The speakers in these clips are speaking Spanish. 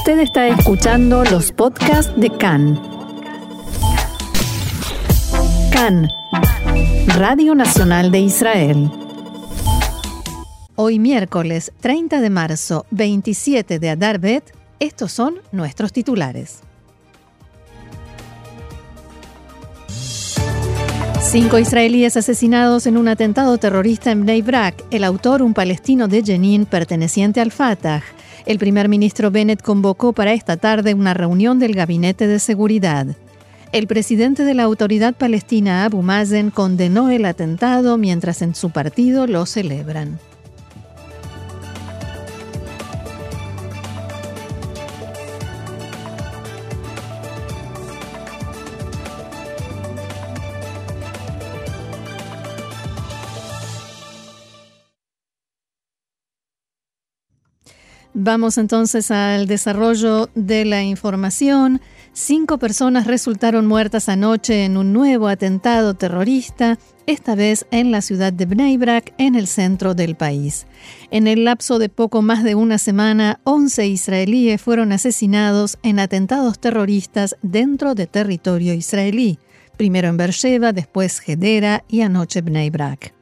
Usted está escuchando los podcasts de CAN. CAN, Radio Nacional de Israel. Hoy miércoles 30 de marzo, 27 de Adar Bet, estos son nuestros titulares. Cinco israelíes asesinados en un atentado terrorista en Bnei Brak. El autor, un palestino de Jenin perteneciente al Fatah. El primer ministro Bennett convocó para esta tarde una reunión del Gabinete de Seguridad. El presidente de la autoridad palestina, Abu Mazen, condenó el atentado mientras en su partido lo celebran. Vamos entonces al desarrollo de la información. Cinco personas resultaron muertas anoche en un nuevo atentado terrorista, esta vez en la ciudad de Bnei Brak, en el centro del país. En el lapso de poco más de una semana, 11 israelíes fueron asesinados en atentados terroristas dentro de territorio israelí, primero en Beersheba, después Hedera y anoche Bnei Brak.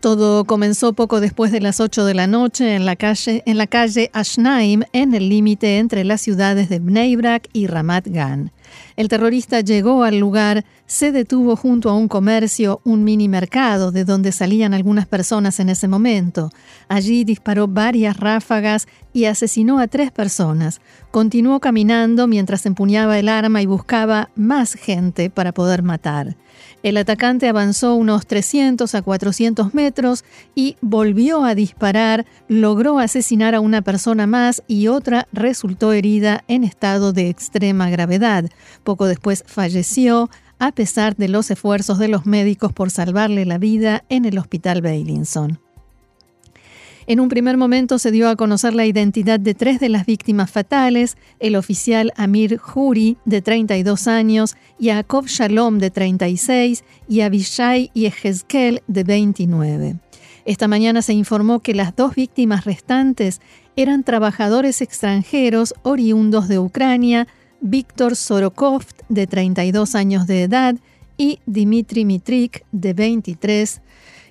Todo comenzó poco después de las 8 de la noche en la calle, Ashnaim, en el límite entre las ciudades de Bnei Brak y Ramat Gan. El terrorista llegó al lugar, se detuvo junto a un comercio, un mini mercado, de donde salían algunas personas en ese momento. Allí disparó varias ráfagas y asesinó a tres personas. Continuó caminando mientras empuñaba el arma y buscaba más gente para poder matar. El atacante avanzó unos 300 a 400 metros y volvió a disparar, logró asesinar a una persona más y otra resultó herida en estado de extrema gravedad. Poco después falleció, a pesar de los esfuerzos de los médicos por salvarle la vida en el hospital Beilinson. En un primer momento se dio a conocer la identidad de tres de las víctimas fatales, el oficial Amir Juri, de 32 años, Yaakov Shalom, de 36, y Abishai Yehezkel, de 29. Esta mañana se informó que las dos víctimas restantes eran trabajadores extranjeros oriundos de Ucrania, Víctor Sorokov, de 32 años de edad, y Dimitri Mitrik, de 23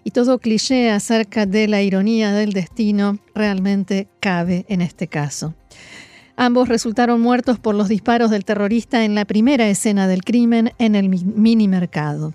y todo cliché acerca de la ironía del destino realmente cabe en este caso. Ambos resultaron muertos por los disparos del terrorista en la primera escena del crimen en el mini mercado.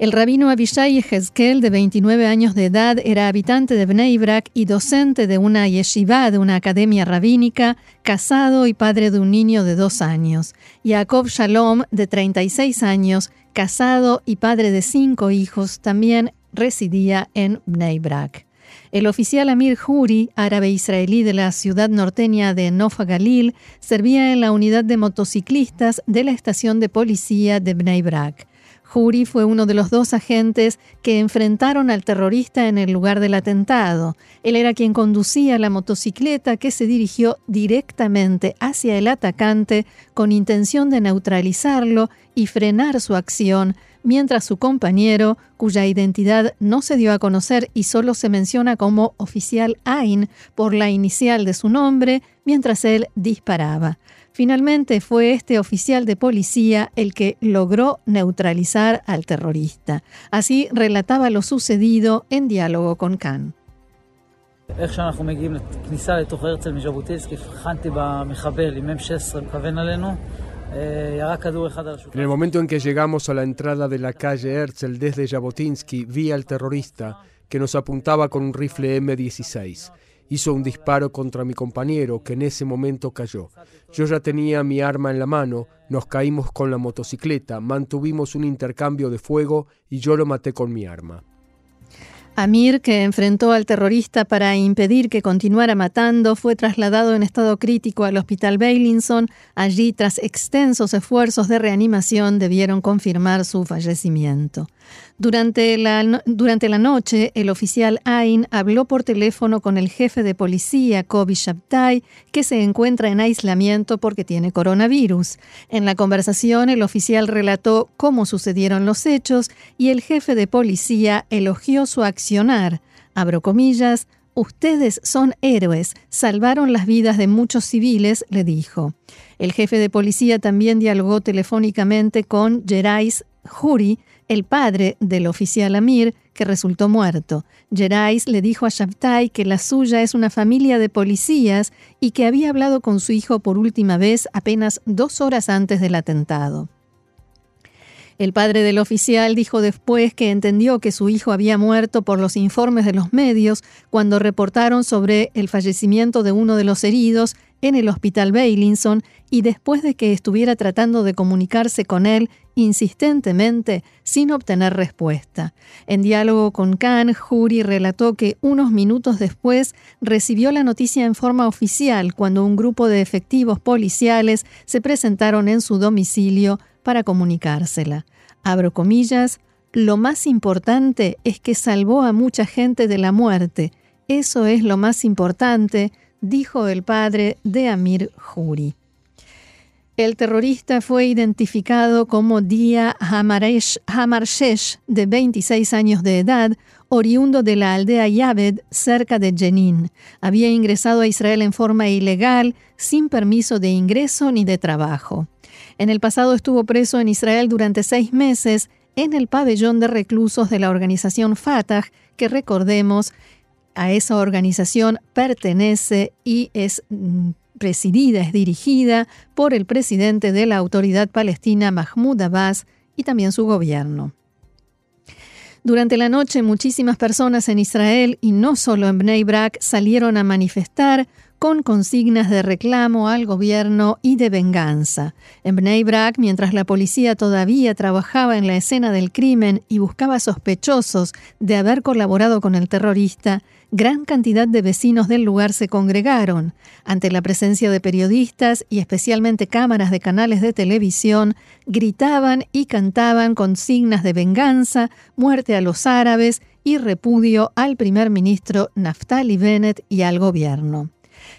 El rabino Abishai Hezkel, de 29 años de edad, era habitante de Bnei Brak y docente de una yeshiva, de una academia rabínica, casado y padre de un niño de dos años. Jacob Shalom, de 36 años, casado y padre de cinco hijos, también residía en Bnei Brak. El oficial Amir Juri, árabe israelí de la ciudad norteña de Nofa Galil, servía en la unidad de motociclistas de la estación de policía de Bnei Brak. Juri fue uno de los dos agentes que enfrentaron al terrorista en el lugar del atentado. Él era quien conducía la motocicleta que se dirigió directamente hacia el atacante con intención de neutralizarlo y frenar su acción, mientras su compañero, cuya identidad no se dio a conocer y solo se menciona como oficial Ain por la inicial de su nombre, mientras él disparaba. Finalmente fue este oficial de policía el que logró neutralizar al terrorista. Así relataba lo sucedido en diálogo con Khan. En el momento en que llegamos a la entrada de la calle Herzl desde Jabotinsky, vi al terrorista que nos apuntaba con un rifle M16 hizo un disparo contra mi compañero, que en ese momento cayó. Yo ya tenía mi arma en la mano, nos caímos con la motocicleta, mantuvimos un intercambio de fuego y yo lo maté con mi arma. Amir, que enfrentó al terrorista para impedir que continuara matando, fue trasladado en estado crítico al hospital Beilinson. Allí, tras extensos esfuerzos de reanimación, debieron confirmar su fallecimiento. Durante la, durante la noche, el oficial Ain habló por teléfono con el jefe de policía, Kobi Shabtai, que se encuentra en aislamiento porque tiene coronavirus. En la conversación, el oficial relató cómo sucedieron los hechos y el jefe de policía elogió su accionar, abro comillas, Ustedes son héroes, salvaron las vidas de muchos civiles, le dijo. El jefe de policía también dialogó telefónicamente con Gerais Juri, el padre del oficial Amir, que resultó muerto. Gerais le dijo a Shabtai que la suya es una familia de policías y que había hablado con su hijo por última vez apenas dos horas antes del atentado. El padre del oficial dijo después que entendió que su hijo había muerto por los informes de los medios cuando reportaron sobre el fallecimiento de uno de los heridos en el hospital Bailinson y después de que estuviera tratando de comunicarse con él insistentemente sin obtener respuesta. En diálogo con Khan, Jury relató que unos minutos después recibió la noticia en forma oficial cuando un grupo de efectivos policiales se presentaron en su domicilio para comunicársela. Abro comillas, lo más importante es que salvó a mucha gente de la muerte. Eso es lo más importante, dijo el padre de Amir Juri. El terrorista fue identificado como Dia Hamarshesh, de 26 años de edad, oriundo de la aldea Yaved, cerca de Jenin. Había ingresado a Israel en forma ilegal, sin permiso de ingreso ni de trabajo. En el pasado estuvo preso en Israel durante seis meses en el pabellón de reclusos de la organización Fatah, que recordemos, a esa organización pertenece y es mm, presidida, es dirigida por el presidente de la autoridad palestina Mahmoud Abbas y también su gobierno. Durante la noche muchísimas personas en Israel y no solo en Bnei Brak salieron a manifestar con consignas de reclamo al gobierno y de venganza. En Bnei Brak, mientras la policía todavía trabajaba en la escena del crimen y buscaba sospechosos de haber colaborado con el terrorista, gran cantidad de vecinos del lugar se congregaron. Ante la presencia de periodistas y especialmente cámaras de canales de televisión, gritaban y cantaban consignas de venganza, muerte a los árabes y repudio al primer ministro Naftali Bennett y al gobierno.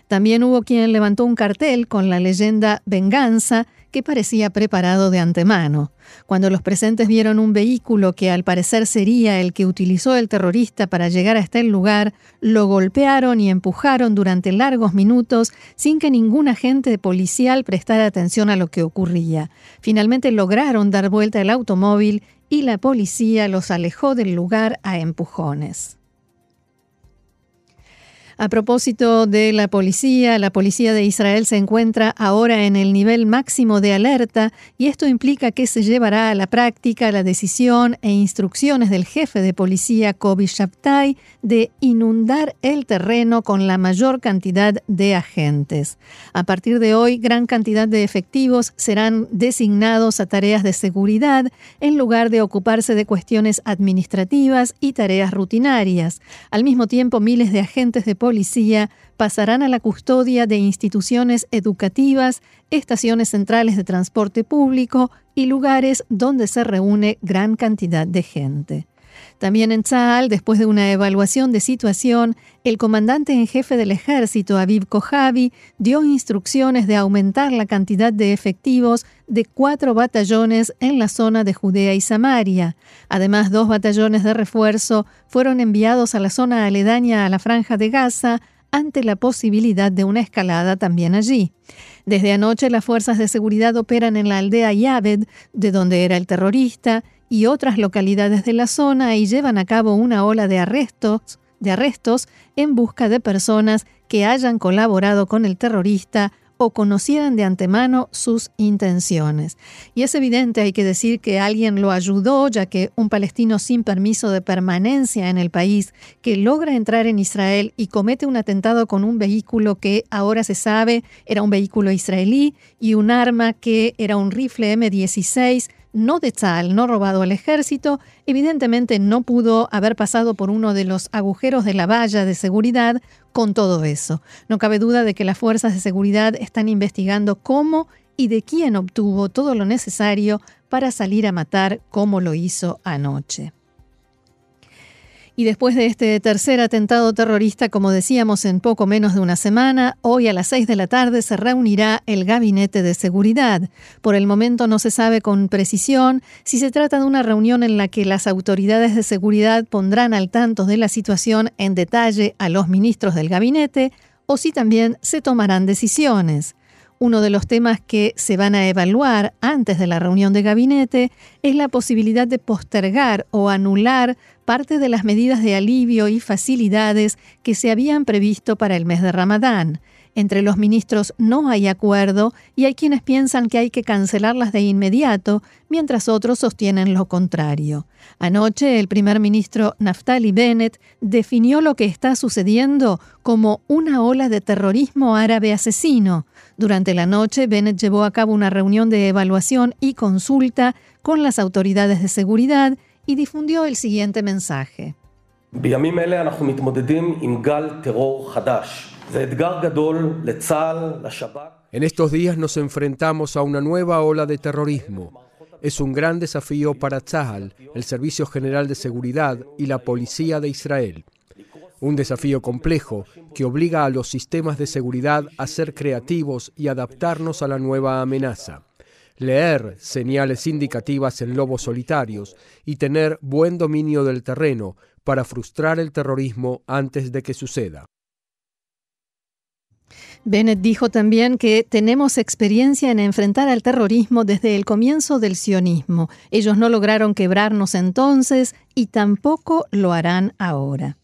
También hubo quien levantó un cartel con la leyenda Venganza que parecía preparado de antemano. Cuando los presentes vieron un vehículo que al parecer sería el que utilizó el terrorista para llegar hasta el lugar, lo golpearon y empujaron durante largos minutos sin que ningún agente policial prestara atención a lo que ocurría. Finalmente lograron dar vuelta el automóvil y la policía los alejó del lugar a empujones. A propósito de la policía, la policía de Israel se encuentra ahora en el nivel máximo de alerta y esto implica que se llevará a la práctica la decisión e instrucciones del jefe de policía Kobi Shabtai de inundar el terreno con la mayor cantidad de agentes. A partir de hoy, gran cantidad de efectivos serán designados a tareas de seguridad en lugar de ocuparse de cuestiones administrativas y tareas rutinarias. Al mismo tiempo, miles de agentes de policía policía pasarán a la custodia de instituciones educativas, estaciones centrales de transporte público y lugares donde se reúne gran cantidad de gente. También en Tzal, después de una evaluación de situación, el comandante en jefe del ejército, Aviv Kojavi, dio instrucciones de aumentar la cantidad de efectivos de cuatro batallones en la zona de Judea y Samaria. Además, dos batallones de refuerzo fueron enviados a la zona aledaña a la franja de Gaza ante la posibilidad de una escalada también allí. Desde anoche las fuerzas de seguridad operan en la aldea Yaved, de donde era el terrorista, y otras localidades de la zona y llevan a cabo una ola de arrestos, de arrestos en busca de personas que hayan colaborado con el terrorista o conocieran de antemano sus intenciones. Y es evidente, hay que decir que alguien lo ayudó, ya que un palestino sin permiso de permanencia en el país, que logra entrar en Israel y comete un atentado con un vehículo que ahora se sabe era un vehículo israelí y un arma que era un rifle M16 no de tal, no robado al ejército, evidentemente no pudo haber pasado por uno de los agujeros de la valla de seguridad con todo eso. No cabe duda de que las fuerzas de seguridad están investigando cómo y de quién obtuvo todo lo necesario para salir a matar como lo hizo anoche. Y después de este tercer atentado terrorista, como decíamos, en poco menos de una semana, hoy a las seis de la tarde se reunirá el Gabinete de Seguridad. Por el momento no se sabe con precisión si se trata de una reunión en la que las autoridades de seguridad pondrán al tanto de la situación en detalle a los ministros del gabinete o si también se tomarán decisiones. Uno de los temas que se van a evaluar antes de la reunión de gabinete es la posibilidad de postergar o anular parte de las medidas de alivio y facilidades que se habían previsto para el mes de Ramadán. Entre los ministros no hay acuerdo y hay quienes piensan que hay que cancelarlas de inmediato, mientras otros sostienen lo contrario. Anoche el primer ministro Naftali Bennett definió lo que está sucediendo como una ola de terrorismo árabe asesino. Durante la noche, Bennett llevó a cabo una reunión de evaluación y consulta con las autoridades de seguridad y difundió el siguiente mensaje. En estos días nos enfrentamos a una nueva ola de terrorismo. Es un gran desafío para Tzahal, el Servicio General de Seguridad y la Policía de Israel. Un desafío complejo que obliga a los sistemas de seguridad a ser creativos y adaptarnos a la nueva amenaza leer señales indicativas en lobos solitarios y tener buen dominio del terreno para frustrar el terrorismo antes de que suceda. Bennett dijo también que tenemos experiencia en enfrentar al terrorismo desde el comienzo del sionismo. Ellos no lograron quebrarnos entonces y tampoco lo harán ahora.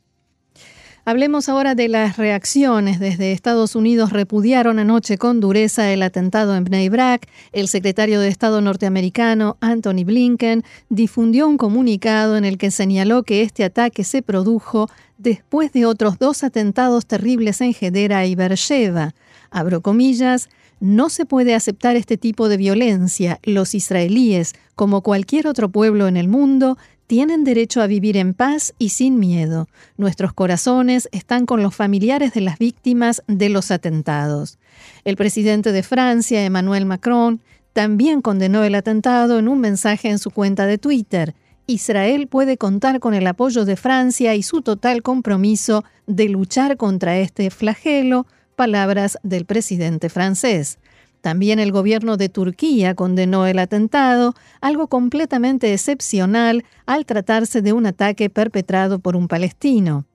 Hablemos ahora de las reacciones. Desde Estados Unidos repudiaron anoche con dureza el atentado en Bnei Brak. El secretario de Estado norteamericano, Anthony Blinken, difundió un comunicado en el que señaló que este ataque se produjo después de otros dos atentados terribles en Hedera y Beersheba. Abro comillas, no se puede aceptar este tipo de violencia. Los israelíes, como cualquier otro pueblo en el mundo, tienen derecho a vivir en paz y sin miedo. Nuestros corazones están con los familiares de las víctimas de los atentados. El presidente de Francia, Emmanuel Macron, también condenó el atentado en un mensaje en su cuenta de Twitter. Israel puede contar con el apoyo de Francia y su total compromiso de luchar contra este flagelo, palabras del presidente francés. También el gobierno de Turquía condenó el atentado, algo completamente excepcional al tratarse de un ataque perpetrado por un palestino.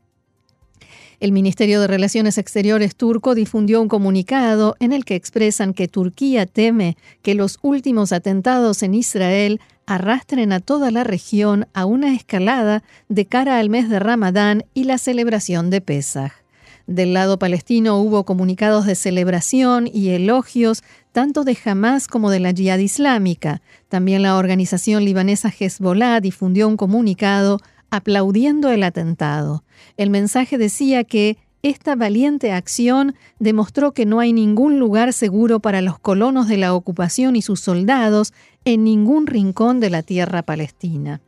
El Ministerio de Relaciones Exteriores turco difundió un comunicado en el que expresan que Turquía teme que los últimos atentados en Israel arrastren a toda la región a una escalada de cara al mes de Ramadán y la celebración de Pesach. Del lado palestino hubo comunicados de celebración y elogios tanto de Hamas como de la Jihad Islámica. También la organización libanesa Hezbollah difundió un comunicado aplaudiendo el atentado. El mensaje decía que esta valiente acción demostró que no hay ningún lugar seguro para los colonos de la ocupación y sus soldados en ningún rincón de la tierra palestina.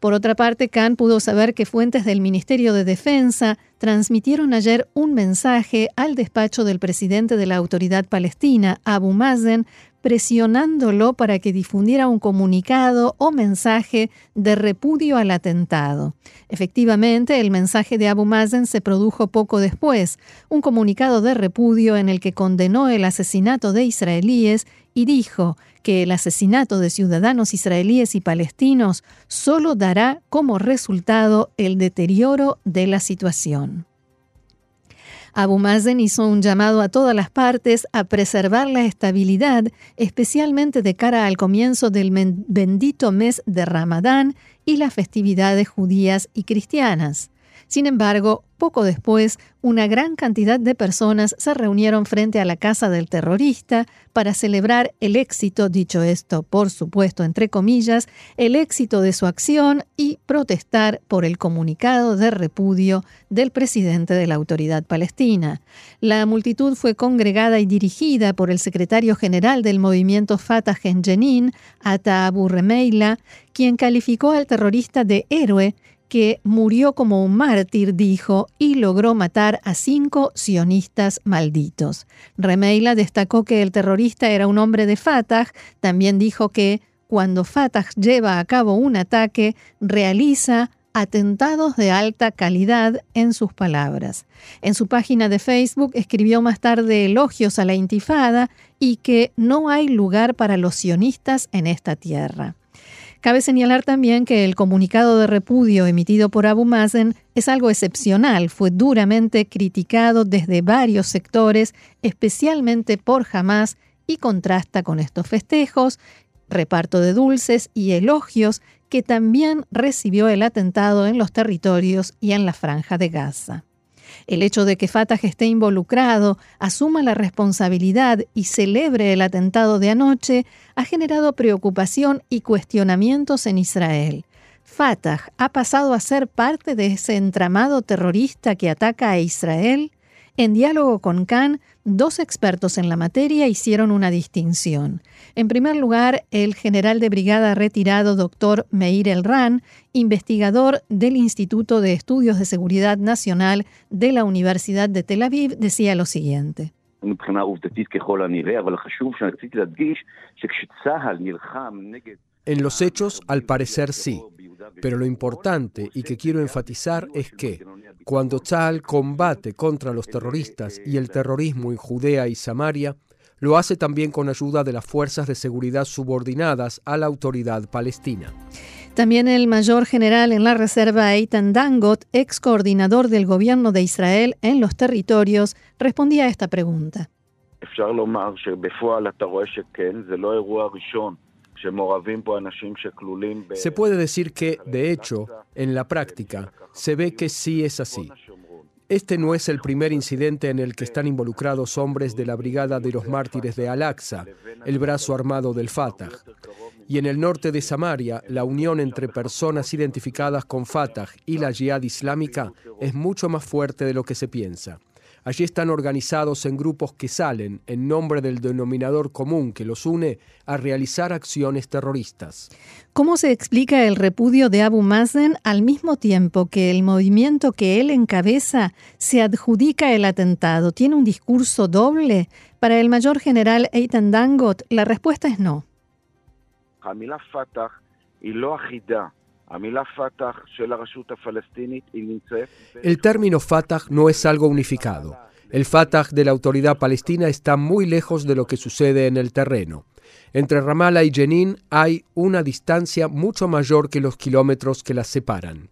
Por otra parte, Khan pudo saber que fuentes del Ministerio de Defensa transmitieron ayer un mensaje al despacho del presidente de la autoridad palestina, Abu Mazen, presionándolo para que difundiera un comunicado o mensaje de repudio al atentado. Efectivamente, el mensaje de Abu Mazen se produjo poco después, un comunicado de repudio en el que condenó el asesinato de israelíes y dijo que el asesinato de ciudadanos israelíes y palestinos solo dará como resultado el deterioro de la situación. Abu Mazen hizo un llamado a todas las partes a preservar la estabilidad, especialmente de cara al comienzo del bendito mes de Ramadán y las festividades judías y cristianas. Sin embargo, poco después, una gran cantidad de personas se reunieron frente a la casa del terrorista para celebrar el éxito, dicho esto por supuesto entre comillas, el éxito de su acción y protestar por el comunicado de repudio del presidente de la autoridad palestina. La multitud fue congregada y dirigida por el secretario general del movimiento Fatah en Jenin, Ata Abu Remeila, quien calificó al terrorista de héroe que murió como un mártir, dijo, y logró matar a cinco sionistas malditos. Remeila destacó que el terrorista era un hombre de Fatah, también dijo que cuando Fatah lleva a cabo un ataque, realiza atentados de alta calidad en sus palabras. En su página de Facebook escribió más tarde elogios a la intifada y que no hay lugar para los sionistas en esta tierra. Cabe señalar también que el comunicado de repudio emitido por Abu Mazen es algo excepcional, fue duramente criticado desde varios sectores, especialmente por Hamas, y contrasta con estos festejos, reparto de dulces y elogios que también recibió el atentado en los territorios y en la franja de Gaza. El hecho de que Fatah esté involucrado, asuma la responsabilidad y celebre el atentado de anoche ha generado preocupación y cuestionamientos en Israel. Fatah ha pasado a ser parte de ese entramado terrorista que ataca a Israel. En diálogo con Khan, dos expertos en la materia hicieron una distinción. En primer lugar, el general de brigada retirado doctor Meir Elran, investigador del Instituto de Estudios de Seguridad Nacional de la Universidad de Tel Aviv, decía lo siguiente. En los hechos, al parecer sí, pero lo importante y que quiero enfatizar es que cuando Tzal combate contra los terroristas y el terrorismo en Judea y Samaria, lo hace también con ayuda de las fuerzas de seguridad subordinadas a la autoridad palestina. También el mayor general en la reserva Eitan Dangot, ex coordinador del gobierno de Israel en los territorios, respondía a esta pregunta. Se puede decir que, de hecho, en la práctica, se ve que sí es así. Este no es el primer incidente en el que están involucrados hombres de la Brigada de los Mártires de Al-Aqsa, el brazo armado del Fatah. Y en el norte de Samaria, la unión entre personas identificadas con Fatah y la Jihad islámica es mucho más fuerte de lo que se piensa. Allí están organizados en grupos que salen, en nombre del denominador común que los une, a realizar acciones terroristas. ¿Cómo se explica el repudio de Abu Mazen al mismo tiempo que el movimiento que él encabeza se adjudica el atentado? ¿Tiene un discurso doble? Para el mayor general Eitan Dangot, la respuesta es no. El término Fatah no es algo unificado. El Fatah de la autoridad palestina está muy lejos de lo que sucede en el terreno. Entre Ramallah y Jenin hay una distancia mucho mayor que los kilómetros que las separan.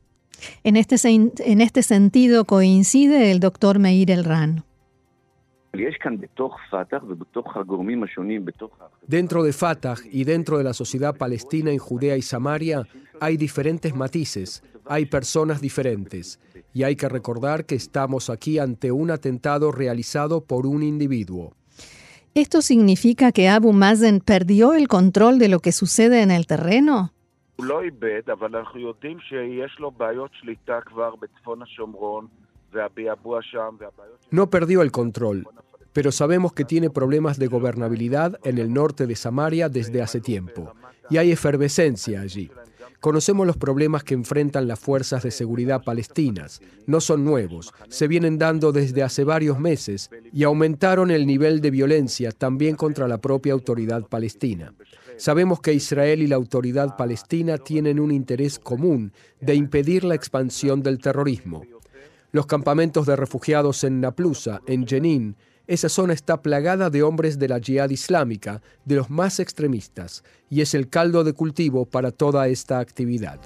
En este, en este sentido coincide el doctor Meir Elran. Dentro de Fatah y dentro de la sociedad palestina en Judea y Samaria hay diferentes matices, hay personas diferentes, y hay que recordar que estamos aquí ante un atentado realizado por un individuo. ¿Esto significa que Abu Mazen perdió el control de lo que sucede en el terreno? No perdió el control, pero sabemos que tiene problemas de gobernabilidad en el norte de Samaria desde hace tiempo, y hay efervescencia allí. Conocemos los problemas que enfrentan las fuerzas de seguridad palestinas. No son nuevos, se vienen dando desde hace varios meses y aumentaron el nivel de violencia también contra la propia autoridad palestina. Sabemos que Israel y la autoridad palestina tienen un interés común de impedir la expansión del terrorismo. Los campamentos de refugiados en Naplusa, en Jenin, esa zona está plagada de hombres de la yihad islámica, de los más extremistas, y es el caldo de cultivo para toda esta actividad.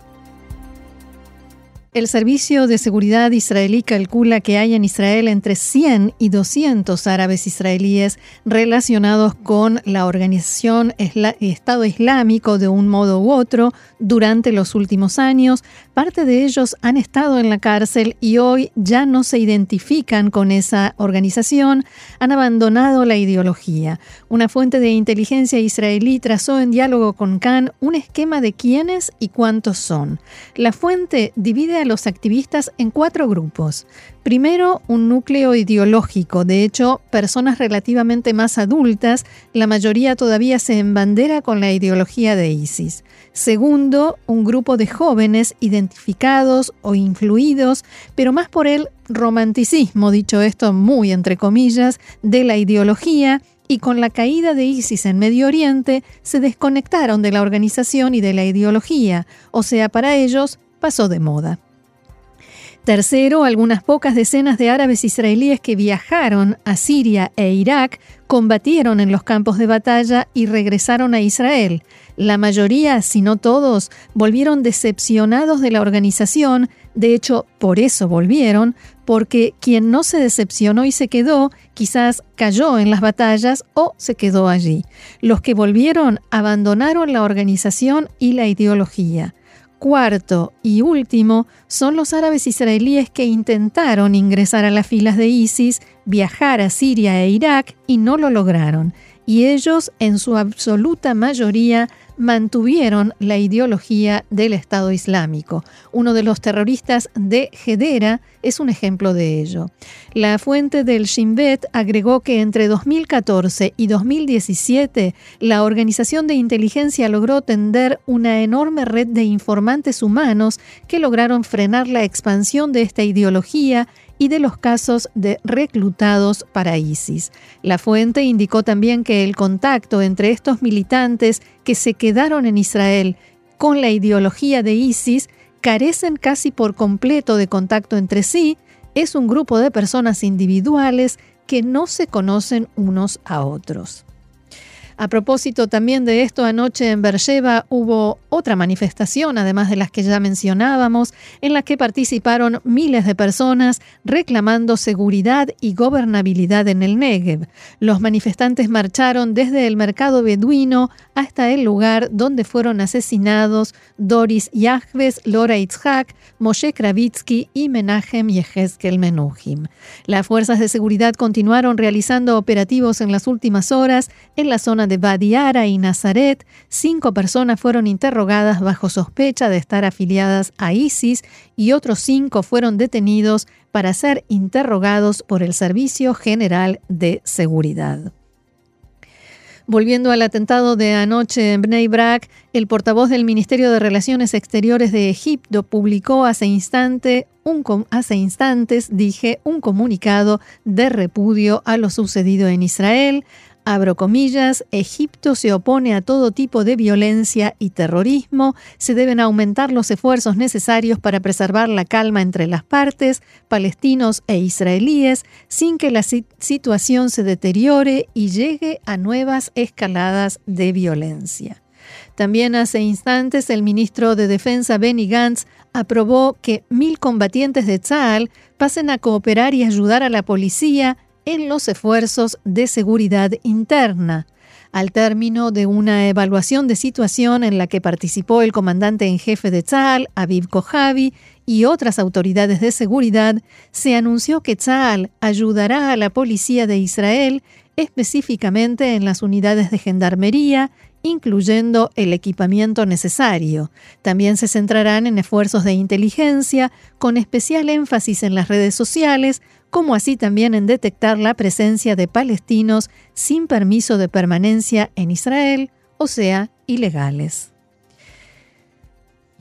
El Servicio de Seguridad israelí calcula que hay en Israel entre 100 y 200 árabes israelíes relacionados con la organización Estado Islámico de un modo u otro durante los últimos años. Parte de ellos han estado en la cárcel y hoy ya no se identifican con esa organización, han abandonado la ideología. Una fuente de inteligencia israelí trazó en diálogo con Khan un esquema de quiénes y cuántos son. La fuente divide a los activistas en cuatro grupos. Primero, un núcleo ideológico, de hecho, personas relativamente más adultas, la mayoría todavía se embandera con la ideología de ISIS. Segundo, un grupo de jóvenes identificados o influidos, pero más por el romanticismo, dicho esto muy entre comillas, de la ideología, y con la caída de ISIS en Medio Oriente se desconectaron de la organización y de la ideología, o sea, para ellos pasó de moda. Tercero, algunas pocas decenas de árabes israelíes que viajaron a Siria e Irak combatieron en los campos de batalla y regresaron a Israel. La mayoría, si no todos, volvieron decepcionados de la organización, de hecho, por eso volvieron, porque quien no se decepcionó y se quedó, quizás cayó en las batallas o se quedó allí. Los que volvieron abandonaron la organización y la ideología. Cuarto y último son los árabes israelíes que intentaron ingresar a las filas de ISIS, viajar a Siria e Irak y no lo lograron. Y ellos, en su absoluta mayoría, mantuvieron la ideología del Estado Islámico. Uno de los terroristas de Hedera es un ejemplo de ello. La fuente del Shin Bet agregó que entre 2014 y 2017 la organización de inteligencia logró tender una enorme red de informantes humanos que lograron frenar la expansión de esta ideología y de los casos de reclutados para ISIS. La fuente indicó también que el contacto entre estos militantes que se quedaron en Israel con la ideología de ISIS carecen casi por completo de contacto entre sí, es un grupo de personas individuales que no se conocen unos a otros. A propósito también de esto, anoche en Beersheba hubo otra manifestación, además de las que ya mencionábamos, en la que participaron miles de personas reclamando seguridad y gobernabilidad en el Negev. Los manifestantes marcharon desde el mercado beduino hasta el lugar donde fueron asesinados Doris Yahves, Lora Itzhak, Moshe Kravitsky y Menachem Yehezkel Menuhim. Las fuerzas de seguridad continuaron realizando operativos en las últimas horas en la zona de Badiara y Nazaret, cinco personas fueron interrogadas bajo sospecha de estar afiliadas a ISIS y otros cinco fueron detenidos para ser interrogados por el Servicio General de Seguridad. Volviendo al atentado de anoche en Bnei Brak, el portavoz del Ministerio de Relaciones Exteriores de Egipto publicó hace, instantes, un comunicado de repudio a lo sucedido en Israel, abro comillas, Egipto se opone a todo tipo de violencia y terrorismo, se deben aumentar los esfuerzos necesarios para preservar la calma entre las partes, palestinos e israelíes, sin que la situación se deteriore y llegue a nuevas escaladas de violencia. También hace instantes el ministro de Defensa Benny Gantz aprobó que mil combatientes de Tzal pasen a cooperar y ayudar a la policía en los esfuerzos de seguridad interna. Al término de una evaluación de situación en la que participó el comandante en jefe de Tzal, Aviv Kojavi, y otras autoridades de seguridad, se anunció que Tzal ayudará a la policía de Israel, específicamente en las unidades de gendarmería, incluyendo el equipamiento necesario. También se centrarán en esfuerzos de inteligencia, con especial énfasis en las redes sociales, como así también en detectar la presencia de palestinos sin permiso de permanencia en Israel, o sea, ilegales.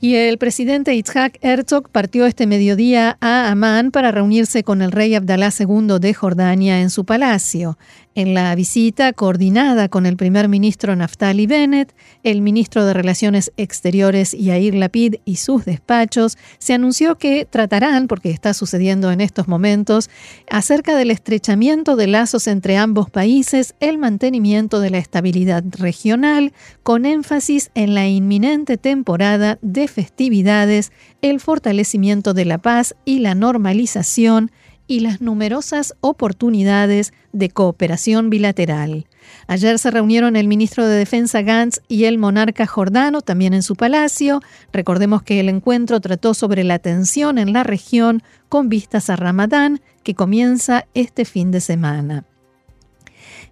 Y el presidente Itzhak Herzog partió este mediodía a Amán para reunirse con el rey Abdalá II de Jordania en su palacio. En la visita coordinada con el primer ministro Naftali Bennett, el ministro de Relaciones Exteriores Yair Lapid y sus despachos, se anunció que tratarán, porque está sucediendo en estos momentos, acerca del estrechamiento de lazos entre ambos países, el mantenimiento de la estabilidad regional, con énfasis en la inminente temporada de festividades, el fortalecimiento de la paz y la normalización, y las numerosas oportunidades de cooperación bilateral. Ayer se reunieron el ministro de Defensa Gantz y el monarca jordano, también en su palacio. Recordemos que el encuentro trató sobre la tensión en la región con vistas a Ramadán, que comienza este fin de semana.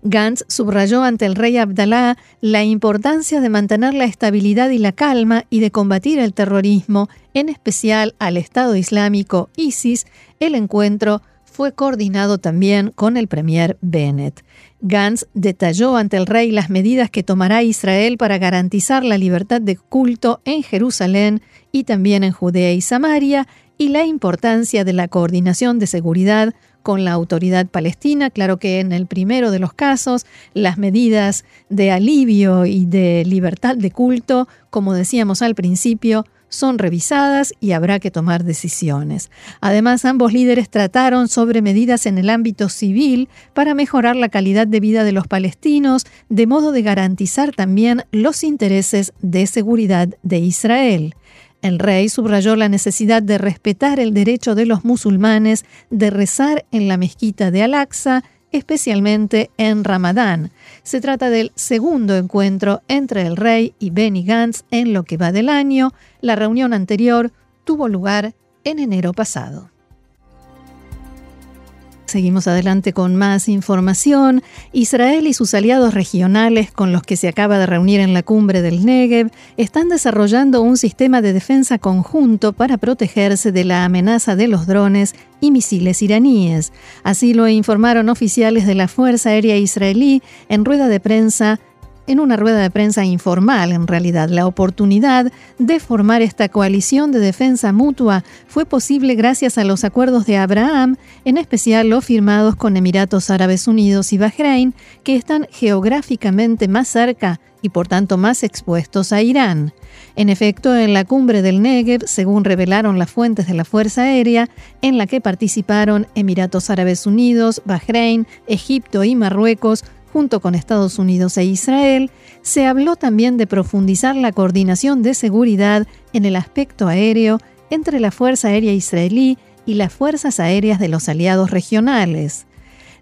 Gantz subrayó ante el rey Abdalá la importancia de mantener la estabilidad y la calma y de combatir el terrorismo, en especial al Estado Islámico ISIS. El encuentro fue coordinado también con el premier Bennett. Gantz detalló ante el rey las medidas que tomará Israel para garantizar la libertad de culto en Jerusalén y también en Judea y Samaria y la importancia de la coordinación de seguridad con la autoridad palestina. Claro que en el primero de los casos, las medidas de alivio y de libertad de culto, como decíamos al principio, son revisadas y habrá que tomar decisiones. Además, ambos líderes trataron sobre medidas en el ámbito civil para mejorar la calidad de vida de los palestinos, de modo de garantizar también los intereses de seguridad de Israel. El rey subrayó la necesidad de respetar el derecho de los musulmanes de rezar en la mezquita de Al-Aqsa, especialmente en Ramadán. Se trata del segundo encuentro entre el rey y Benny Gantz en lo que va del año. La reunión anterior tuvo lugar en enero pasado. Seguimos adelante con más información. Israel y sus aliados regionales con los que se acaba de reunir en la cumbre del Negev están desarrollando un sistema de defensa conjunto para protegerse de la amenaza de los drones y misiles iraníes. Así lo informaron oficiales de la Fuerza Aérea Israelí en rueda de prensa en una rueda de prensa informal, en realidad. La oportunidad de formar esta coalición de defensa mutua fue posible gracias a los acuerdos de Abraham, en especial los firmados con Emiratos Árabes Unidos y Bahrein, que están geográficamente más cerca y por tanto más expuestos a Irán. En efecto, en la cumbre del Negev, según revelaron las fuentes de la Fuerza Aérea, en la que participaron Emiratos Árabes Unidos, Bahrein, Egipto y Marruecos, junto con Estados Unidos e Israel, se habló también de profundizar la coordinación de seguridad en el aspecto aéreo entre la Fuerza Aérea Israelí y las Fuerzas Aéreas de los aliados regionales.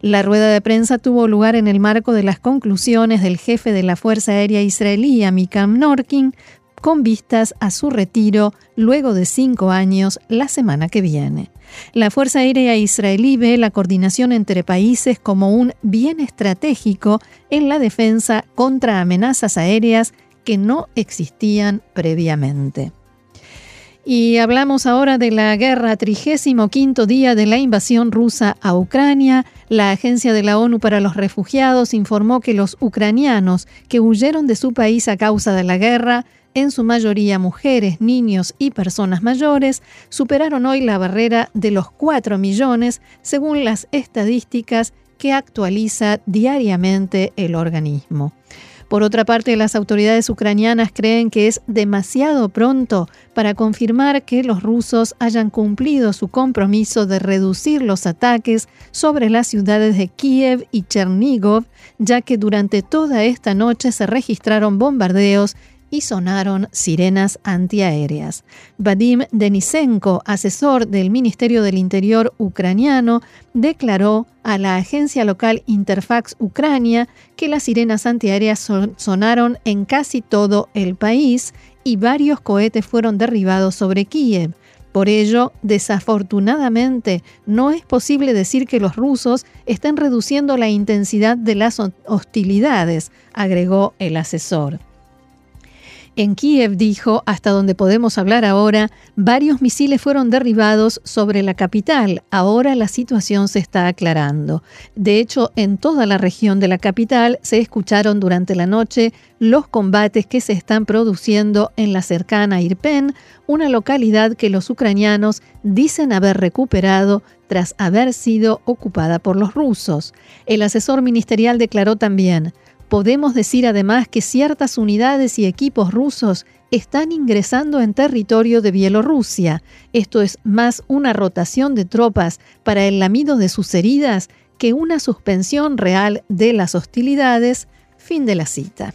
La rueda de prensa tuvo lugar en el marco de las conclusiones del jefe de la Fuerza Aérea Israelí, Amikam Norkin, con vistas a su retiro luego de cinco años la semana que viene. La Fuerza Aérea Israelí ve la coordinación entre países como un bien estratégico en la defensa contra amenazas aéreas que no existían previamente. Y hablamos ahora de la guerra, 35 día de la invasión rusa a Ucrania. La Agencia de la ONU para los Refugiados informó que los ucranianos que huyeron de su país a causa de la guerra en su mayoría mujeres, niños y personas mayores, superaron hoy la barrera de los 4 millones según las estadísticas que actualiza diariamente el organismo. Por otra parte, las autoridades ucranianas creen que es demasiado pronto para confirmar que los rusos hayan cumplido su compromiso de reducir los ataques sobre las ciudades de Kiev y Chernigov, ya que durante toda esta noche se registraron bombardeos y sonaron sirenas antiaéreas. Vadim Denisenko, asesor del Ministerio del Interior ucraniano, declaró a la agencia local Interfax Ucrania que las sirenas antiaéreas sonaron en casi todo el país y varios cohetes fueron derribados sobre Kiev. Por ello, desafortunadamente, no es posible decir que los rusos estén reduciendo la intensidad de las hostilidades, agregó el asesor. En Kiev, dijo, hasta donde podemos hablar ahora, varios misiles fueron derribados sobre la capital. Ahora la situación se está aclarando. De hecho, en toda la región de la capital se escucharon durante la noche los combates que se están produciendo en la cercana Irpen, una localidad que los ucranianos dicen haber recuperado tras haber sido ocupada por los rusos. El asesor ministerial declaró también, Podemos decir además que ciertas unidades y equipos rusos están ingresando en territorio de Bielorrusia. Esto es más una rotación de tropas para el lamido de sus heridas que una suspensión real de las hostilidades. Fin de la cita.